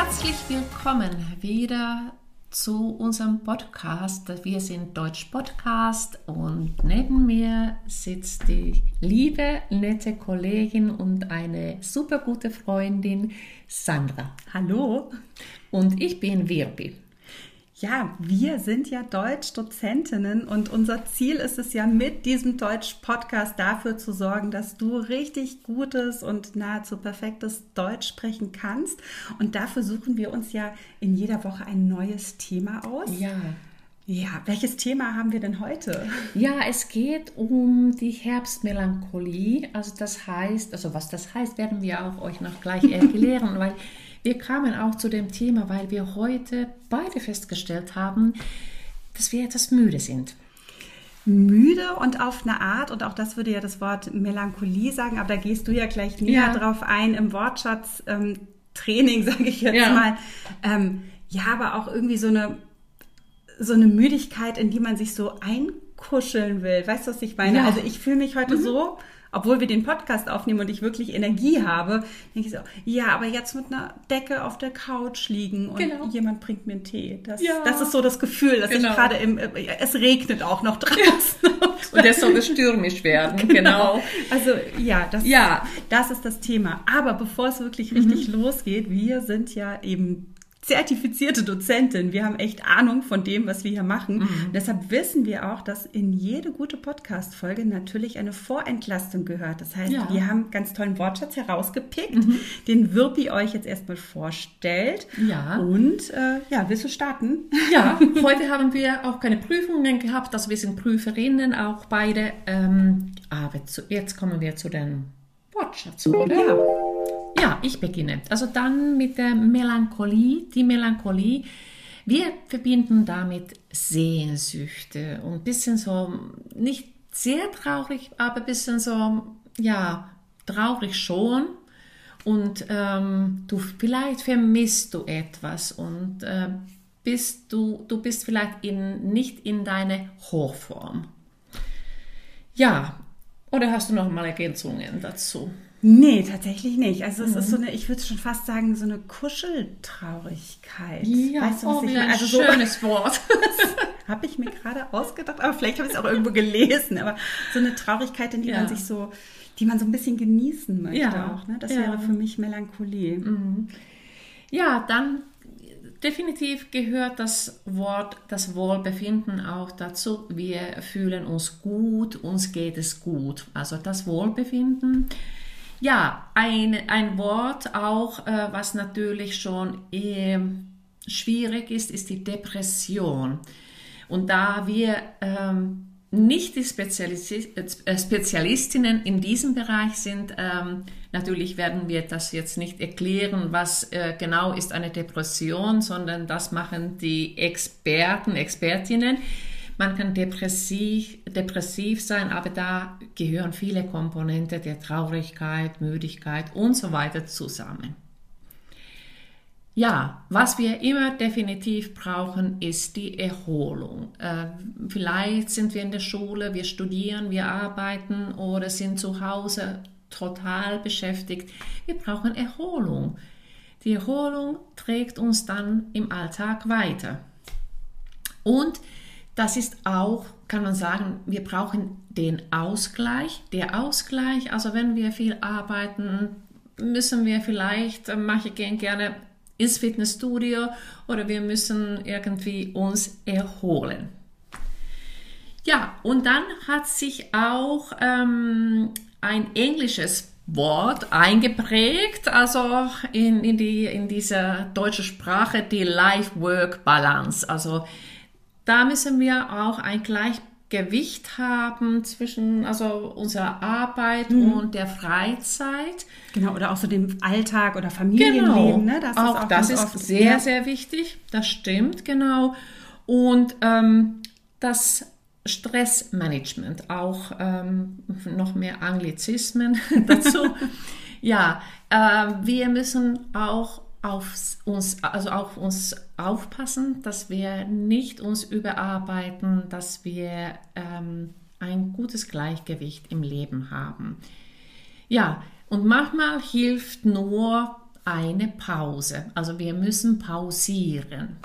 Herzlich willkommen wieder zu unserem Podcast. Wir sind Deutsch Podcast und neben mir sitzt die liebe, nette Kollegin und eine super gute Freundin Sandra. Hallo. Und ich bin Wirbi. Ja, wir sind ja Deutsch-Dozentinnen und unser Ziel ist es ja mit diesem Deutsch-Podcast dafür zu sorgen, dass du richtig gutes und nahezu perfektes Deutsch sprechen kannst. Und dafür suchen wir uns ja in jeder Woche ein neues Thema aus. Ja. Ja, welches Thema haben wir denn heute? Ja, es geht um die Herbstmelancholie. Also das heißt, also was das heißt, werden wir auch euch noch gleich erklären, weil wir kamen auch zu dem Thema, weil wir heute beide festgestellt haben, dass wir etwas müde sind. Müde und auf eine Art, und auch das würde ja das Wort Melancholie sagen, aber da gehst du ja gleich näher ja. drauf ein im Wortschatz. Ähm, Training, sage ich jetzt ja. mal. Ähm, ja, aber auch irgendwie so eine, so eine Müdigkeit, in die man sich so einkuscheln will. Weißt du, was ich meine? Ja. Also ich fühle mich heute mhm. so, obwohl wir den Podcast aufnehmen und ich wirklich Energie habe, denke ich so, ja, aber jetzt mit einer Decke auf der Couch liegen und genau. jemand bringt mir einen Tee. Das, ja. das ist so das Gefühl, dass genau. ich gerade im, äh, es regnet auch noch draußen. und es soll stürmisch werden, genau. genau. Also ja das, ja, das ist das Thema. Aber bevor es wirklich richtig mhm. losgeht, wir sind ja eben zertifizierte Dozentin. Wir haben echt Ahnung von dem, was wir hier machen. Mhm. Deshalb wissen wir auch, dass in jede gute Podcast-Folge natürlich eine Vorentlastung gehört. Das heißt, ja. wir haben ganz tollen Wortschatz herausgepickt, mhm. den Wirpi euch jetzt erstmal vorstellt. Ja. Und äh, ja, willst du starten? Ja, heute haben wir auch keine Prüfungen gehabt. Also wir sind Prüferinnen auch beide. Ähm, aber zu, jetzt kommen wir zu den Wortschatz, oder? Ja. Ja, ich beginne. Also dann mit der Melancholie. Die Melancholie, wir verbinden damit Sehnsüchte und ein bisschen so, nicht sehr traurig, aber ein bisschen so, ja, traurig schon. Und ähm, du vielleicht vermisst du etwas und äh, bist du, du bist vielleicht in, nicht in deine Hochform. Ja, oder hast du noch mal Ergänzungen dazu? Nee, tatsächlich nicht. Also es mhm. ist so eine, ich würde schon fast sagen, so eine Kuscheltraurigkeit. Ja, weißt du, was oh, ich meine? Also so, schönes Wort. habe ich mir gerade ausgedacht, aber vielleicht habe ich es auch irgendwo gelesen. Aber so eine Traurigkeit, in die ja. man sich so, die man so ein bisschen genießen möchte ja. auch. Ne? Das ja. wäre für mich Melancholie. Mhm. Ja, dann definitiv gehört das Wort, das Wohlbefinden auch dazu. Wir fühlen uns gut, uns geht es gut. Also das Wohlbefinden ja, ein, ein Wort auch, äh, was natürlich schon äh, schwierig ist, ist die Depression. Und da wir ähm, nicht die Spezialis äh, Spezialistinnen in diesem Bereich sind, ähm, natürlich werden wir das jetzt nicht erklären, was äh, genau ist eine Depression, sondern das machen die Experten, Expertinnen. Man kann depressiv, depressiv sein, aber da gehören viele Komponenten der Traurigkeit, Müdigkeit und so weiter zusammen. Ja, was wir immer definitiv brauchen, ist die Erholung. Äh, vielleicht sind wir in der Schule, wir studieren, wir arbeiten oder sind zu Hause total beschäftigt. Wir brauchen Erholung. Die Erholung trägt uns dann im Alltag weiter. Und das ist auch, kann man sagen, wir brauchen den Ausgleich. Der Ausgleich, also wenn wir viel arbeiten, müssen wir vielleicht, äh, manche gehen gerne ins Fitnessstudio oder wir müssen irgendwie uns erholen. Ja, und dann hat sich auch ähm, ein englisches Wort eingeprägt, also in, in, die, in dieser deutschen Sprache, die Life-Work-Balance. Also da müssen wir auch ein Gleichgewicht haben zwischen also unserer Arbeit mhm. und der Freizeit. Genau, oder auch so dem Alltag oder Familienleben. Genau. Ne? Das auch, ist auch das ist oft, sehr, ja. sehr wichtig. Das stimmt, genau. Und ähm, das Stressmanagement, auch ähm, noch mehr Anglizismen dazu. ja, äh, wir müssen auch auf uns, also auf uns aufpassen, dass wir nicht uns überarbeiten, dass wir ähm, ein gutes Gleichgewicht im Leben haben. Ja, und manchmal hilft nur eine Pause. Also wir müssen pausieren.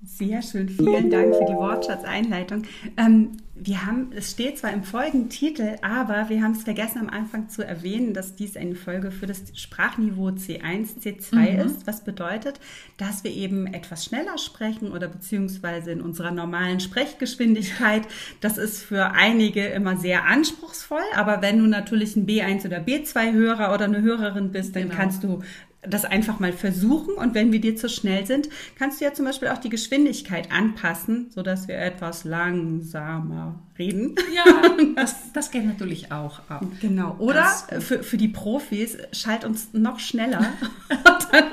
Sehr schön, vielen Dank für die Wortschatzeinleitung. Ähm, wir haben, es steht zwar im Folgentitel, aber wir haben es vergessen am Anfang zu erwähnen, dass dies eine Folge für das Sprachniveau C1, C2 mhm. ist, was bedeutet, dass wir eben etwas schneller sprechen oder beziehungsweise in unserer normalen Sprechgeschwindigkeit. Das ist für einige immer sehr anspruchsvoll, aber wenn du natürlich ein B1 oder B2-Hörer oder eine Hörerin bist, dann genau. kannst du das einfach mal versuchen und wenn wir dir zu schnell sind, kannst du ja zum Beispiel auch die Geschwindigkeit anpassen, sodass wir etwas langsamer reden. Ja, das, das geht natürlich auch ab. Genau. Oder für, für die Profis, schalt uns noch schneller dann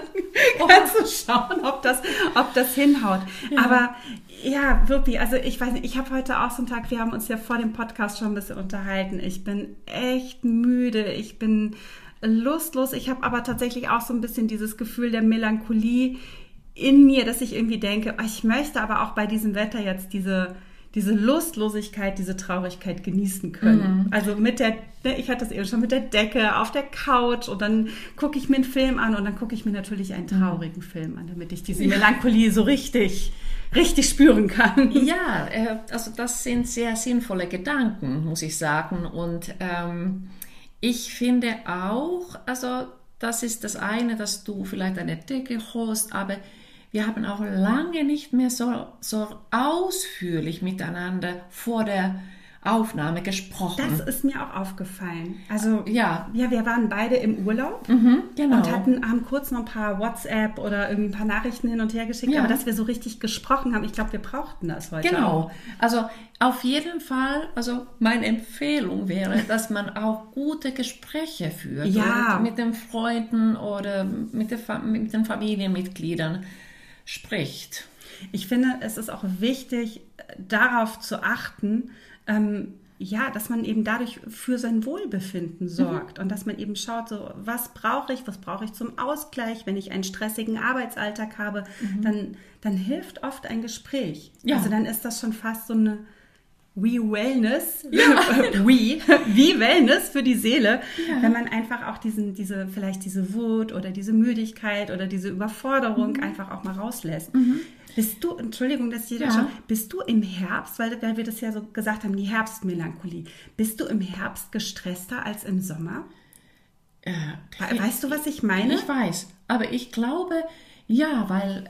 kannst du schauen, ob das, ob das hinhaut. Ja. Aber ja, wirklich, also ich weiß nicht, ich habe heute auch so einen Tag, wir haben uns ja vor dem Podcast schon ein bisschen unterhalten. Ich bin echt müde, ich bin lustlos. Ich habe aber tatsächlich auch so ein bisschen dieses Gefühl der Melancholie in mir, dass ich irgendwie denke, ich möchte aber auch bei diesem Wetter jetzt diese diese Lustlosigkeit, diese Traurigkeit genießen können. Mhm. Also mit der, ne, ich hatte das eben schon mit der Decke auf der Couch und dann gucke ich mir einen Film an und dann gucke ich mir natürlich einen mhm. traurigen Film an, damit ich diese Melancholie so richtig, richtig spüren kann. Ja, äh, also das sind sehr sinnvolle Gedanken, muss ich sagen. Und ähm, ich finde auch, also das ist das eine, dass du vielleicht eine Decke holst, aber wir haben auch lange nicht mehr so, so ausführlich miteinander vor der Aufnahme gesprochen. Das ist mir auch aufgefallen. Also ja, ja wir waren beide im Urlaub mhm, genau. und hatten, haben kurz noch ein paar WhatsApp oder irgendwie ein paar Nachrichten hin und her geschickt, ja. aber dass wir so richtig gesprochen haben, ich glaube, wir brauchten das heute. Genau. Auch. Also auf jeden Fall, also meine Empfehlung wäre, dass man auch gute Gespräche führt ja. mit den Freunden oder mit, der, mit den Familienmitgliedern spricht. Ich finde, es ist auch wichtig, darauf zu achten, ähm, ja, dass man eben dadurch für sein Wohlbefinden sorgt mhm. und dass man eben schaut, so was brauche ich, was brauche ich zum Ausgleich, wenn ich einen stressigen Arbeitsalltag habe, mhm. dann, dann hilft oft ein Gespräch. Ja. Also dann ist das schon fast so eine We Wellness, ja. We, wie Wellness für die Seele, ja. wenn man einfach auch diesen, diese, vielleicht diese Wut oder diese Müdigkeit oder diese Überforderung mhm. einfach auch mal rauslässt. Bist du, Entschuldigung, dass ich ja. schon, bist du im Herbst, weil, weil wir das ja so gesagt haben, die Herbstmelancholie, bist du im Herbst gestresster als im Sommer? Äh, weißt du, was ich meine? Ich weiß, aber ich glaube, ja, weil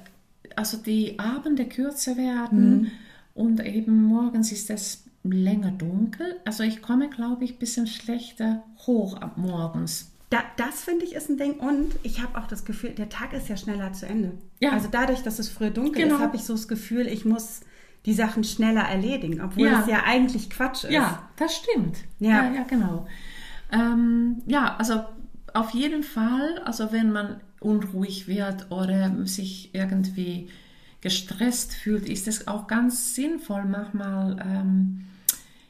also die Abende kürzer werden mhm. und eben morgens ist es länger dunkel. Also ich komme, glaube ich, ein bisschen schlechter hoch ab morgens. Da, das finde ich ist ein Ding. Und ich habe auch das Gefühl, der Tag ist ja schneller zu Ende. Ja. Also dadurch, dass es früher dunkel genau. ist, habe ich so das Gefühl, ich muss die Sachen schneller erledigen, obwohl ja. es ja eigentlich Quatsch ist. Ja, das stimmt. Ja, ja, ja genau. Ähm, ja, also auf jeden Fall, also wenn man unruhig wird oder sich irgendwie gestresst fühlt, ist es auch ganz sinnvoll, manchmal ähm,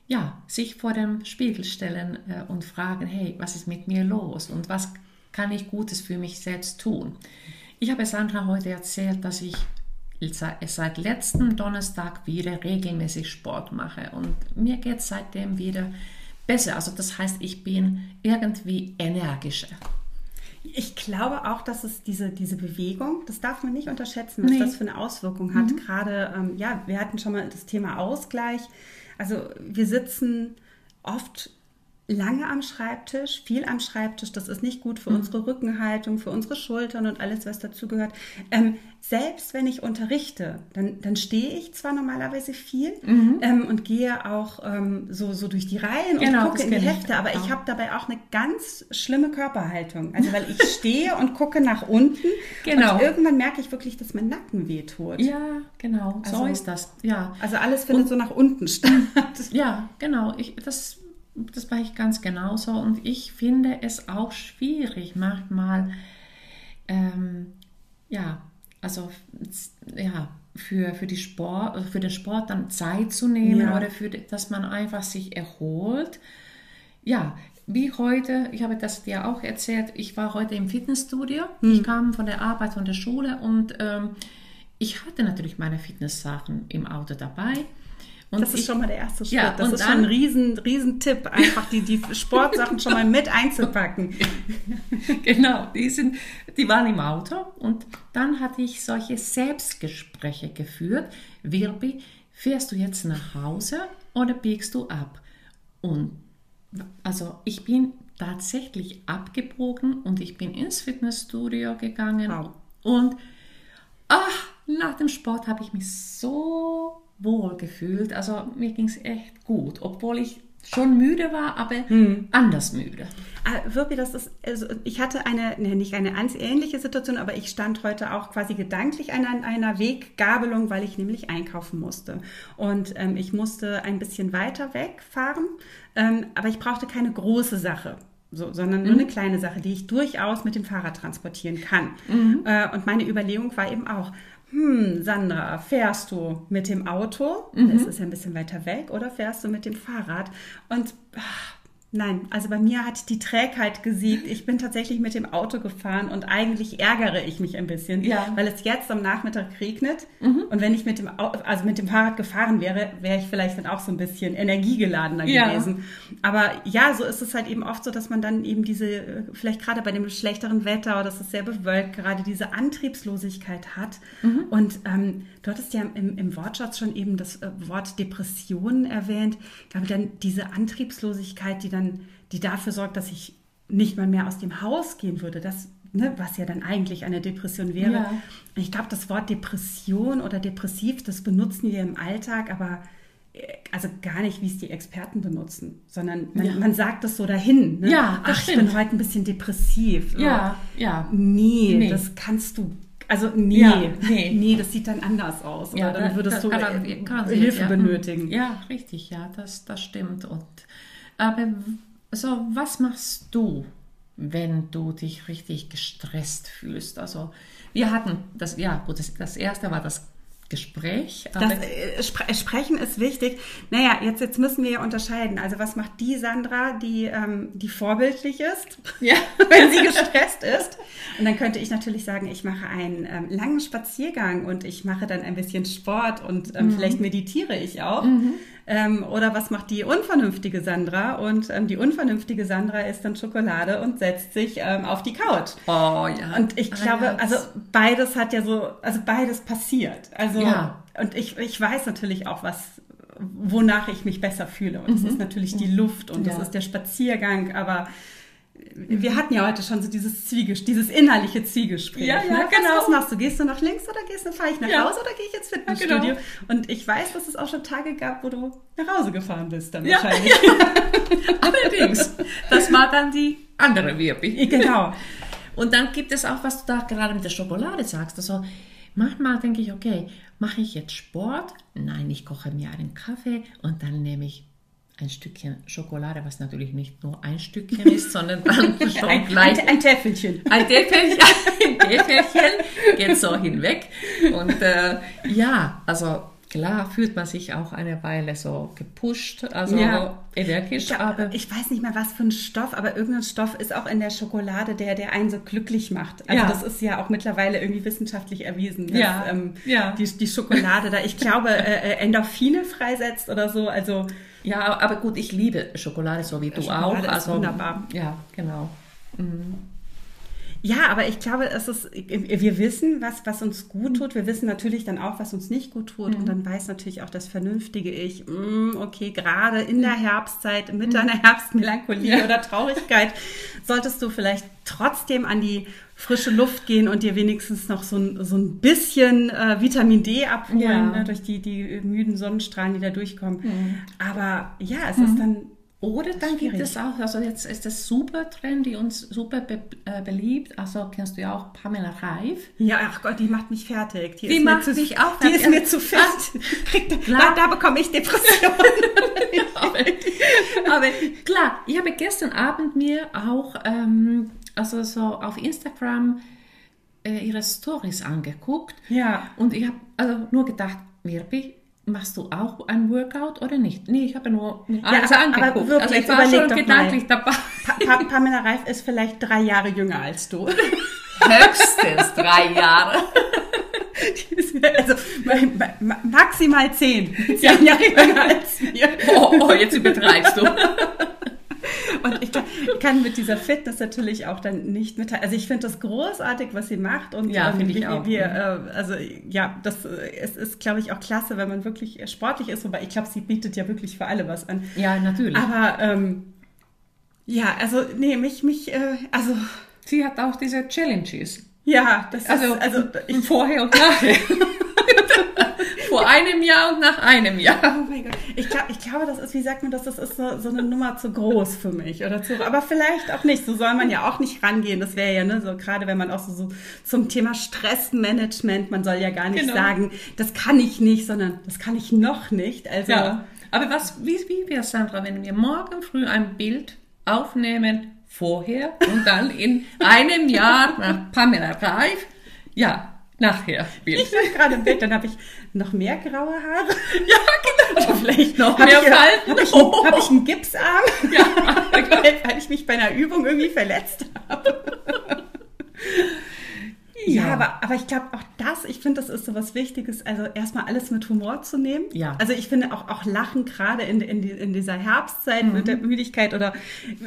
ja, sich vor dem Spiegel stellen äh, und fragen, hey, was ist mit mir los und was kann ich Gutes für mich selbst tun? Ich habe Sandra heute erzählt, dass ich seit letztem Donnerstag wieder regelmäßig Sport mache und mir geht es seitdem wieder besser. Also das heißt, ich bin irgendwie energischer. Ich glaube auch, dass es diese, diese Bewegung, das darf man nicht unterschätzen, was nee. das für eine Auswirkung hat. Mhm. Gerade, ähm, ja, wir hatten schon mal das Thema Ausgleich. Also wir sitzen oft lange am Schreibtisch, viel am Schreibtisch. Das ist nicht gut für mhm. unsere Rückenhaltung, für unsere Schultern und alles, was dazugehört. Ähm, selbst wenn ich unterrichte, dann, dann stehe ich zwar normalerweise viel mhm. ähm, und gehe auch ähm, so, so durch die Reihen genau, und gucke in die Hefte, aber ich habe dabei auch eine ganz schlimme Körperhaltung. Also weil ich stehe und gucke nach unten genau. und irgendwann merke ich wirklich, dass mein Nacken wehtut. Ja, genau, also, so ist das. Ja. Also alles findet und, so nach unten statt. Ja, genau. Ich, das das war ich ganz genauso. Und ich finde es auch schwierig, manchmal, ähm, ja, also, ja, für, für, die Sport, also für den Sport dann Zeit zu nehmen ja. oder für, dass man einfach sich erholt. Ja, wie heute, ich habe das dir auch erzählt, ich war heute im Fitnessstudio. Hm. Ich kam von der Arbeit, von der Schule und ähm, ich hatte natürlich meine Fitnesssachen im Auto dabei. Und das ist schon mal der erste Schritt. Ja, das ist dann, schon ein riesen, riesen Tipp, einfach die, die Sportsachen schon mal mit einzupacken. genau, die, sind, die waren im Auto und dann hatte ich solche Selbstgespräche geführt. Wirbi, fährst du jetzt nach Hause oder biegst du ab? Und also ich bin tatsächlich abgebogen und ich bin ins Fitnessstudio gegangen wow. und ach, nach dem Sport habe ich mich so wohl gefühlt. Also mir ging es echt gut, obwohl ich schon müde war, aber hm. anders müde. Ah, Wirpi, das ist, also ich hatte eine, ne, nicht eine ganz ähnliche Situation, aber ich stand heute auch quasi gedanklich an einer Weggabelung, weil ich nämlich einkaufen musste. Und ähm, ich musste ein bisschen weiter wegfahren, ähm, aber ich brauchte keine große Sache. So, sondern nur mhm. eine kleine Sache, die ich durchaus mit dem Fahrrad transportieren kann. Mhm. Äh, und meine Überlegung war eben auch, hm, Sandra, fährst du mit dem Auto? Mhm. Das ist ja ein bisschen weiter weg, oder fährst du mit dem Fahrrad? Und ach, Nein, also bei mir hat die Trägheit gesiegt. Ich bin tatsächlich mit dem Auto gefahren und eigentlich ärgere ich mich ein bisschen, ja. weil es jetzt am Nachmittag regnet. Mhm. Und wenn ich mit dem, also mit dem Fahrrad gefahren wäre, wäre ich vielleicht dann auch so ein bisschen energiegeladener ja. gewesen. Aber ja, so ist es halt eben oft so, dass man dann eben diese, vielleicht gerade bei dem schlechteren Wetter oder es ist sehr bewölkt, gerade diese Antriebslosigkeit hat. Mhm. Und ähm, du hattest ja im, im Wortschatz schon eben das äh, Wort Depressionen erwähnt. Ich glaube, dann diese Antriebslosigkeit, die dann die dafür sorgt, dass ich nicht mal mehr aus dem Haus gehen würde, das, ne, was ja dann eigentlich eine Depression wäre. Ja. Ich glaube, das Wort Depression oder depressiv, das benutzen wir im Alltag, aber äh, also gar nicht, wie es die Experten benutzen, sondern man, ja. man sagt das so dahin. Ne? Ja, Ach, stimmt. ich bin heute ein bisschen depressiv. Ja, oh. ja. Nee, nee, das kannst du. Also nee, ja, nee, nee, das sieht dann anders aus. Ja, dann würdest du Hilfe ja. benötigen. Ja, richtig, ja, das, das stimmt. Und aber also, was machst du, wenn du dich richtig gestresst fühlst? Also, wir hatten das, ja, gut, das, das erste war das Gespräch. Das äh, Spre Sprechen ist wichtig. Naja, jetzt, jetzt müssen wir ja unterscheiden. Also was macht die Sandra, die, ähm, die vorbildlich ist, ja. wenn sie gestresst ist? Und dann könnte ich natürlich sagen, ich mache einen ähm, langen Spaziergang und ich mache dann ein bisschen Sport und ähm, mhm. vielleicht meditiere ich auch. Mhm. Ähm, oder was macht die unvernünftige Sandra? Und ähm, die unvernünftige Sandra isst dann Schokolade und setzt sich ähm, auf die Couch. Oh ja. Und ich glaube, ah, also beides hat ja so, also beides passiert. Also ja. und ich, ich weiß natürlich auch, was wonach ich mich besser fühle. Und mhm. das ist natürlich die Luft und ja. das ist der Spaziergang, aber wir hatten ja heute schon so dieses Zwiegespräch, dieses innerliche Zwiegespräch. Ja, ja, ne? genau. Was, was, machst du? Gehst du nach links oder gehst du, fahre ich nach ja. Hause oder gehe ich ins Fitnessstudio? Ja, genau. Und ich weiß, dass es auch schon Tage gab, wo du nach Hause gefahren bist dann ja. wahrscheinlich. Allerdings. Das war dann die andere Wirbi. Genau. Und dann gibt es auch, was du da gerade mit der Schokolade sagst. Also manchmal denke ich, okay, mache ich jetzt Sport? Nein, ich koche mir einen Kaffee und dann nehme ich ein Stückchen Schokolade, was natürlich nicht nur ein Stückchen ist, sondern dann schon ein, gleich. Ein, ein Täfelchen. Ein Täfelchen, ein Täfelchen geht so hinweg. Und äh, ja, also klar fühlt man sich auch eine Weile so gepusht, also ja. energisch. Ja, aber ich weiß nicht mehr, was für ein Stoff, aber irgendein Stoff ist auch in der Schokolade, der, der einen so glücklich macht. Also ja. das ist ja auch mittlerweile irgendwie wissenschaftlich erwiesen, dass ja. Ähm. Die, die Schokolade da, ich glaube, äh, äh Endorphine freisetzt oder so. Also ja, aber gut, ich liebe Schokolade, so wie du Schokolade auch. Also, wunderbar. Ja, genau. Mhm. Ja, aber ich glaube, es ist, wir wissen, was, was uns gut tut. Wir wissen natürlich dann auch, was uns nicht gut tut. Mhm. Und dann weiß natürlich auch das vernünftige Ich, mm, okay, gerade in der Herbstzeit, mit mhm. deiner Herbstmelancholie ja. oder Traurigkeit, solltest du vielleicht trotzdem an die frische Luft gehen und dir wenigstens noch so ein, so ein bisschen äh, Vitamin D abholen ja. ne, durch die, die müden Sonnenstrahlen, die da durchkommen. Mhm. Aber ja, es ist mhm. dann oder dann gibt es auch, also jetzt ist das super trendy und super be äh, beliebt. Also kennst du ja auch Pamela Reif. Ja, ach Gott, die macht mich fertig. Die, die macht zu, mich auch fertig. Die ist mir zu fit. da, da, bekomme ich Depressionen. aber, aber, klar, ich habe gestern Abend mir auch, ähm, also so auf Instagram äh, ihre Stories angeguckt. Ja. Und ich habe also nur gedacht, Mirbi, machst du auch ein Workout oder nicht? Nee, ich habe nur ja, alles aber, angeguckt. Aber wirklich, also ich war schon gedanklich dabei. Pa Pamela Reif ist vielleicht drei Jahre jünger als du. Höchstens drei Jahre. also maximal zehn. Ja, ja, als wir. Oh, oh, jetzt übertreibst du. Und ich kann mit dieser Fitness natürlich auch dann nicht mitteilen. Also ich finde das großartig, was sie macht. Und ja, ähm, finde ich auch. Wir, äh, also ja, das äh, es ist, glaube ich, auch klasse, wenn man wirklich sportlich ist. Wobei ich glaube, sie bietet ja wirklich für alle was an. Ja, natürlich. Aber ähm, ja, also nee, mich, mich, äh, also. Sie hat auch diese Challenges. Ja, das also, ist, also ich, vorher und nachher. Vor einem Jahr und nach einem Jahr. Oh mein Gott. Ich, glaub, ich glaube, das ist, wie sagt man das, das ist so, so eine Nummer zu groß für mich oder zu, aber vielleicht auch nicht. So soll man ja auch nicht rangehen. Das wäre ja, ne, so gerade wenn man auch so, so zum Thema Stressmanagement, man soll ja gar nicht genau. sagen, das kann ich nicht, sondern das kann ich noch nicht. Also. Ja. Aber was, wie, wie wäre Sandra, wenn wir morgen früh ein Bild aufnehmen, vorher und dann in einem Jahr nach Pamela Reif, ja, nachher Bild. Ich bin gerade im Bild, dann habe ich noch mehr graue Haare. Ja, genau. Oder vielleicht noch mehr Falten. Habe ich, oh. hab ich einen Gipsarm? Ja. weil, weil ich mich bei einer Übung irgendwie verletzt habe. Ja, ja, aber, aber ich glaube auch das, ich finde, das ist so was Wichtiges, also erstmal alles mit Humor zu nehmen. Ja. Also ich finde auch, auch Lachen gerade in, in, in dieser Herbstzeit mhm. mit der Müdigkeit oder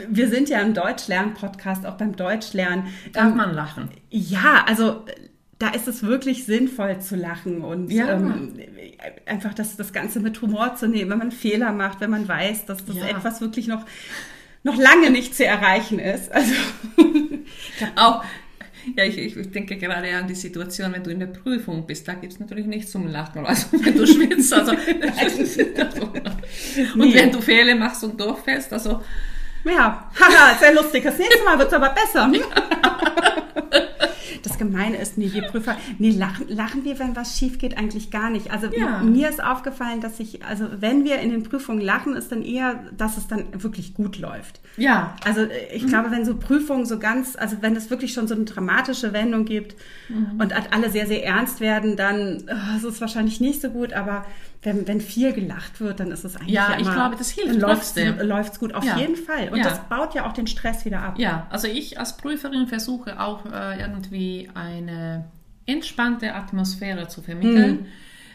wir sind ja im Deutschlern-Podcast, auch beim Deutschlernen. Darf ähm, man lachen? Ja, also da ist es wirklich sinnvoll zu lachen und ja. ähm, einfach das, das Ganze mit Humor zu nehmen, wenn man Fehler macht, wenn man weiß, dass das ja. etwas wirklich noch, noch lange nicht zu erreichen ist. Also auch ja, ich, ich denke gerade an die Situation, wenn du in der Prüfung bist, da gibt es natürlich nichts zum Lachen, also wenn du schwitzt, also, und wenn du Fehler machst und durchfällst, also ja, haha, sehr lustig. Das nächste Mal wird es aber besser. Das Gemeine ist, nee, wir Prüfer, nee, lachen, lachen wir, wenn was schief geht, eigentlich gar nicht. Also ja. mir ist aufgefallen, dass ich, also wenn wir in den Prüfungen lachen, ist dann eher, dass es dann wirklich gut läuft. Ja. Also ich mhm. glaube, wenn so Prüfungen so ganz, also wenn es wirklich schon so eine dramatische Wendung gibt mhm. und alle sehr, sehr ernst werden, dann oh, ist es wahrscheinlich nicht so gut, aber wenn, wenn viel gelacht wird, dann ist es eigentlich ja, ja ich glaube, das hilft trotzdem. Läuft es gut, auf ja. jeden Fall. Und ja. das baut ja auch den Stress wieder ab. Ja, also ich als Prüferin versuche auch äh, irgendwie eine entspannte Atmosphäre zu vermitteln. Mhm.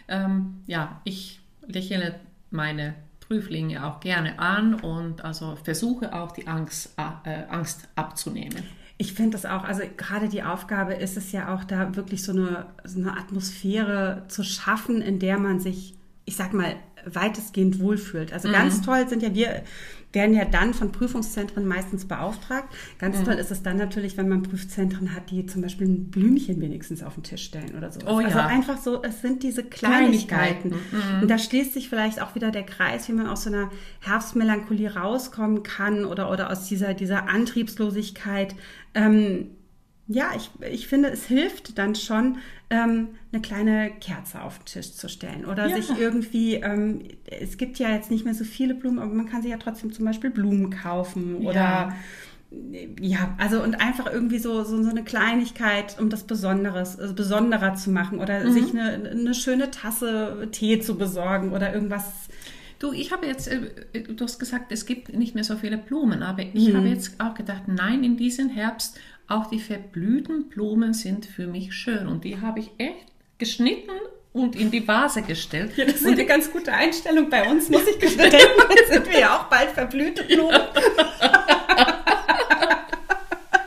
Ähm, ja, ich lächle meine Prüflinge auch gerne an und also versuche auch die Angst, äh, Angst abzunehmen. Ich finde das auch, also gerade die Aufgabe ist es ja auch da wirklich so eine, so eine Atmosphäre zu schaffen, in der man sich ich sag mal, weitestgehend wohlfühlt. Also mhm. ganz toll sind ja wir, werden ja dann von Prüfungszentren meistens beauftragt. Ganz mhm. toll ist es dann natürlich, wenn man Prüfzentren hat, die zum Beispiel ein Blümchen wenigstens auf den Tisch stellen oder so. Oh, ja. Also einfach so, es sind diese Kleinigkeiten. Kleinigkeiten. Mhm. Und da schließt sich vielleicht auch wieder der Kreis, wie man aus so einer Herbstmelancholie rauskommen kann oder, oder aus dieser, dieser Antriebslosigkeit. Ähm, ja, ich, ich finde, es hilft dann schon, ähm, eine kleine Kerze auf den Tisch zu stellen oder ja. sich irgendwie, ähm, es gibt ja jetzt nicht mehr so viele Blumen, aber man kann sich ja trotzdem zum Beispiel Blumen kaufen oder ja, ja also und einfach irgendwie so, so, so eine Kleinigkeit, um das Besonderes, also besonderer zu machen oder mhm. sich eine, eine schöne Tasse Tee zu besorgen oder irgendwas Du, ich habe jetzt, äh, du hast gesagt, es gibt nicht mehr so viele Blumen, aber ich mhm. habe jetzt auch gedacht, nein, in diesem Herbst auch die verblühten Blumen sind für mich schön und die habe ich echt geschnitten und in die Vase gestellt. Ja, das ist und eine ganz gute Einstellung bei uns, muss ich gestehen. Jetzt sind wir ja auch bald verblühte Blumen.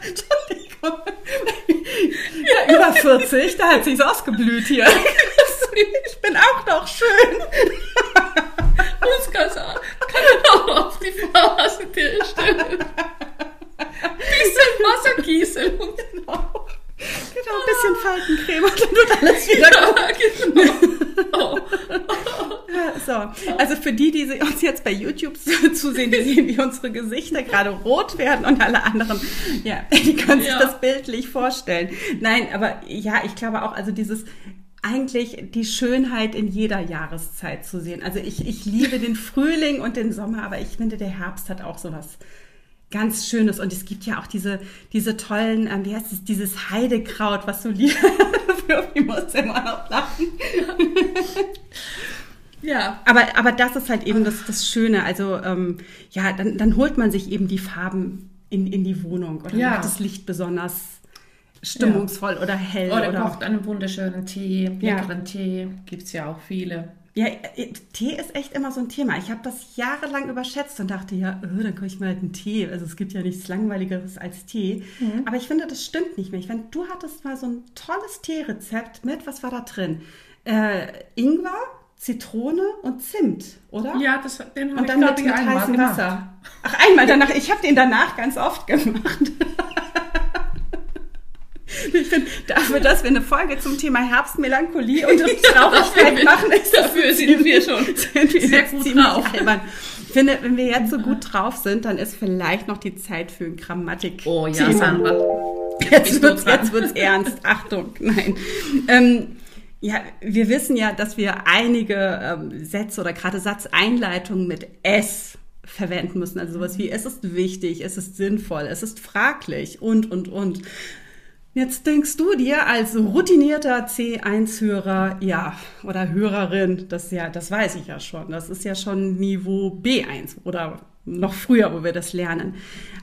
Entschuldigung. Ja, über 40, da hat sich's ausgeblüht hier. Ich bin auch noch schön. Das kann, kann auch auf die Vase stellen bisschen Wasser gießen. Genau. Genau, ein bisschen Faltencreme und dann wird alles wieder gut. Ja, genau. so, also für die, die uns jetzt bei YouTube zusehen, die sehen, wie unsere Gesichter gerade rot werden und alle anderen, ja, die können sich ja. das bildlich vorstellen. Nein, aber ja, ich glaube auch, also dieses eigentlich die Schönheit in jeder Jahreszeit zu sehen. Also ich, ich liebe den Frühling und den Sommer, aber ich finde, der Herbst hat auch sowas ganz Schönes. Und es gibt ja auch diese, diese tollen, ähm, wie heißt es, dieses Heidekraut, was du liebst. ich muss immer noch lachen. Ja. Aber, aber das ist halt eben das, das Schöne. Also ähm, ja, dann, dann holt man sich eben die Farben in, in die Wohnung oder ja. macht das Licht besonders stimmungsvoll ja. oder hell. Oder, oder kocht einen wunderschönen Tee, leckeren ja. Tee, gibt es ja auch viele. Ja, äh, Tee ist echt immer so ein Thema. Ich habe das jahrelang überschätzt und dachte, ja, öh, dann koche ich mal halt einen Tee. Also es gibt ja nichts Langweiligeres als Tee. Mhm. Aber ich finde, das stimmt nicht mehr. Ich finde, du hattest mal so ein tolles Teerezept mit, was war da drin? Äh, Ingwer, Zitrone und Zimt, oder? Ja, das den Und dann mit, mit heißem Wasser. Ach, einmal danach. Ich habe den danach ganz oft gemacht. Ich finde, dafür, dass wir eine Folge zum Thema Herbstmelancholie und Traurigkeit machen, ist dafür sind wir schon sind wir sehr gut drauf. Albern. Ich finde, wenn wir jetzt so gut drauf sind, dann ist vielleicht noch die Zeit für ein Grammatik. Oh ja, Sandra. Jetzt, wird's, jetzt wird's ernst. Achtung, nein. Ähm, ja, wir wissen ja, dass wir einige ähm, Sätze oder gerade Satzeinleitungen mit S verwenden müssen. Also sowas wie, es ist wichtig, es ist sinnvoll, es ist fraglich und, und, und. Jetzt denkst du dir als routinierter C1-Hörer, ja, oder Hörerin, das ja, das weiß ich ja schon, das ist ja schon Niveau B1 oder noch früher, wo wir das lernen.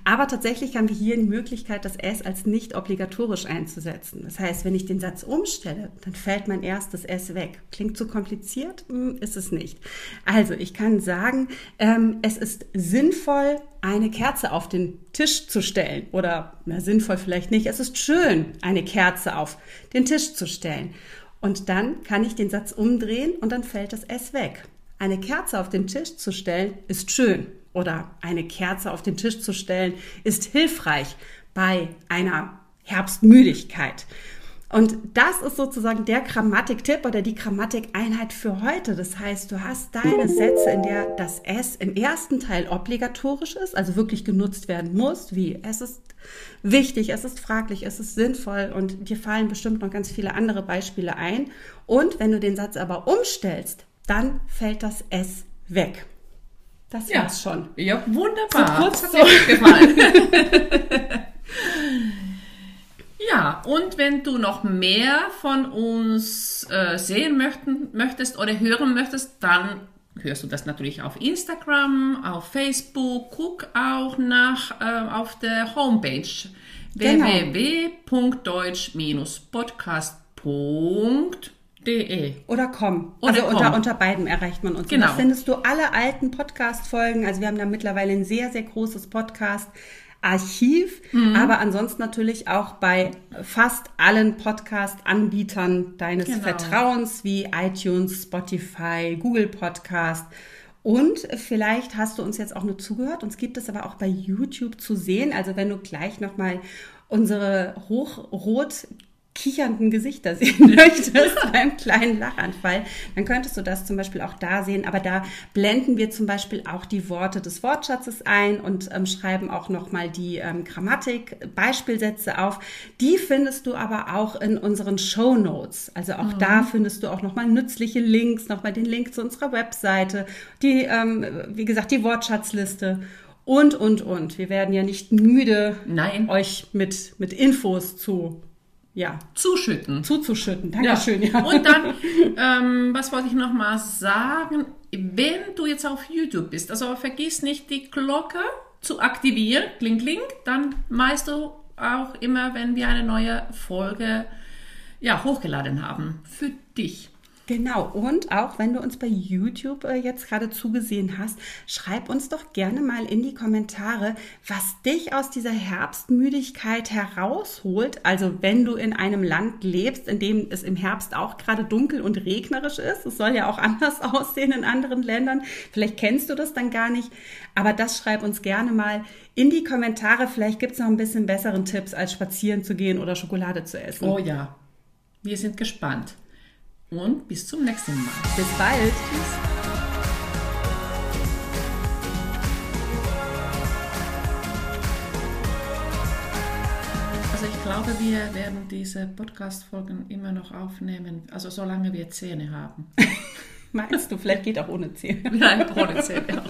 Aber tatsächlich haben wir hier die Möglichkeit, das S als nicht obligatorisch einzusetzen. Das heißt, wenn ich den Satz umstelle, dann fällt mein erstes S weg. Klingt zu kompliziert? Hm, ist es nicht. Also, ich kann sagen, ähm, es ist sinnvoll, eine Kerze auf den Tisch zu stellen. Oder, na, sinnvoll vielleicht nicht. Es ist schön, eine Kerze auf den Tisch zu stellen. Und dann kann ich den Satz umdrehen und dann fällt das S weg. Eine Kerze auf den Tisch zu stellen ist schön oder eine Kerze auf den Tisch zu stellen, ist hilfreich bei einer Herbstmüdigkeit. Und das ist sozusagen der Grammatiktipp oder die Grammatikeinheit für heute. Das heißt, du hast deine Sätze, in der das S im ersten Teil obligatorisch ist, also wirklich genutzt werden muss, wie es ist wichtig, es ist fraglich, es ist sinnvoll und dir fallen bestimmt noch ganz viele andere Beispiele ein. Und wenn du den Satz aber umstellst, dann fällt das S weg. Das ja. war's schon. Ja, wunderbar. So kurz das hat gefallen. ja, und wenn du noch mehr von uns äh, sehen möchten, möchtest oder hören möchtest, dann hörst du das natürlich auf Instagram, auf Facebook. Guck auch nach äh, auf der Homepage genau. www.deutsch-podcast.de De. Oder komm. Oder also Unter, unter beiden erreicht man uns. Genau. Und da findest du alle alten Podcast-Folgen. Also wir haben da mittlerweile ein sehr, sehr großes Podcast. Archiv, mhm. aber ansonsten natürlich auch bei fast allen Podcast-Anbietern deines genau. Vertrauens wie iTunes, Spotify, Google Podcast. Und vielleicht hast du uns jetzt auch nur zugehört. Uns gibt es aber auch bei YouTube zu sehen. Also wenn du gleich nochmal unsere hochrot kichernden Gesichter sehen möchtest beim kleinen Lachanfall, dann könntest du das zum Beispiel auch da sehen. Aber da blenden wir zum Beispiel auch die Worte des Wortschatzes ein und ähm, schreiben auch nochmal die ähm, Grammatik, Beispielsätze auf. Die findest du aber auch in unseren Show Notes. Also auch mhm. da findest du auch nochmal nützliche Links, nochmal den Link zu unserer Webseite, die, ähm, wie gesagt, die Wortschatzliste und, und, und. Wir werden ja nicht müde, Nein. euch mit, mit Infos zu ja. Zuschütten. Zuzuschütten. Dankeschön. Ja. ja. Und dann, ähm, was wollte ich noch mal sagen? Wenn du jetzt auf YouTube bist, also vergiss nicht die Glocke zu aktivieren, kling, kling, dann weißt du auch immer, wenn wir eine neue Folge ja, hochgeladen haben. Für dich. Genau, und auch wenn du uns bei YouTube äh, jetzt gerade zugesehen hast, schreib uns doch gerne mal in die Kommentare, was dich aus dieser Herbstmüdigkeit herausholt. Also wenn du in einem Land lebst, in dem es im Herbst auch gerade dunkel und regnerisch ist, es soll ja auch anders aussehen in anderen Ländern, vielleicht kennst du das dann gar nicht, aber das schreib uns gerne mal in die Kommentare. Vielleicht gibt es noch ein bisschen besseren Tipps, als spazieren zu gehen oder Schokolade zu essen. Oh ja, wir sind gespannt und bis zum nächsten Mal. Bis bald. Tschüss. Also ich glaube, wir werden diese Podcast-Folgen immer noch aufnehmen, also solange wir Zähne haben. Meinst du, vielleicht geht auch ohne Zähne? Nein, ohne Zähne.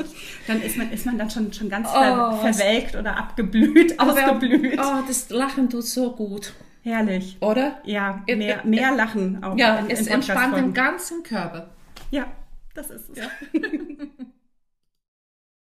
Dann ist man, ist man dann schon, schon ganz oh, ver verwelkt oder abgeblüht, ausgeblüht. Oh, das Lachen tut so gut. Herrlich. Oder? Ja, mehr, mehr Lachen auch. Ja, in, es entspannt den ganzen Körper. Ja, das ist es. Ja.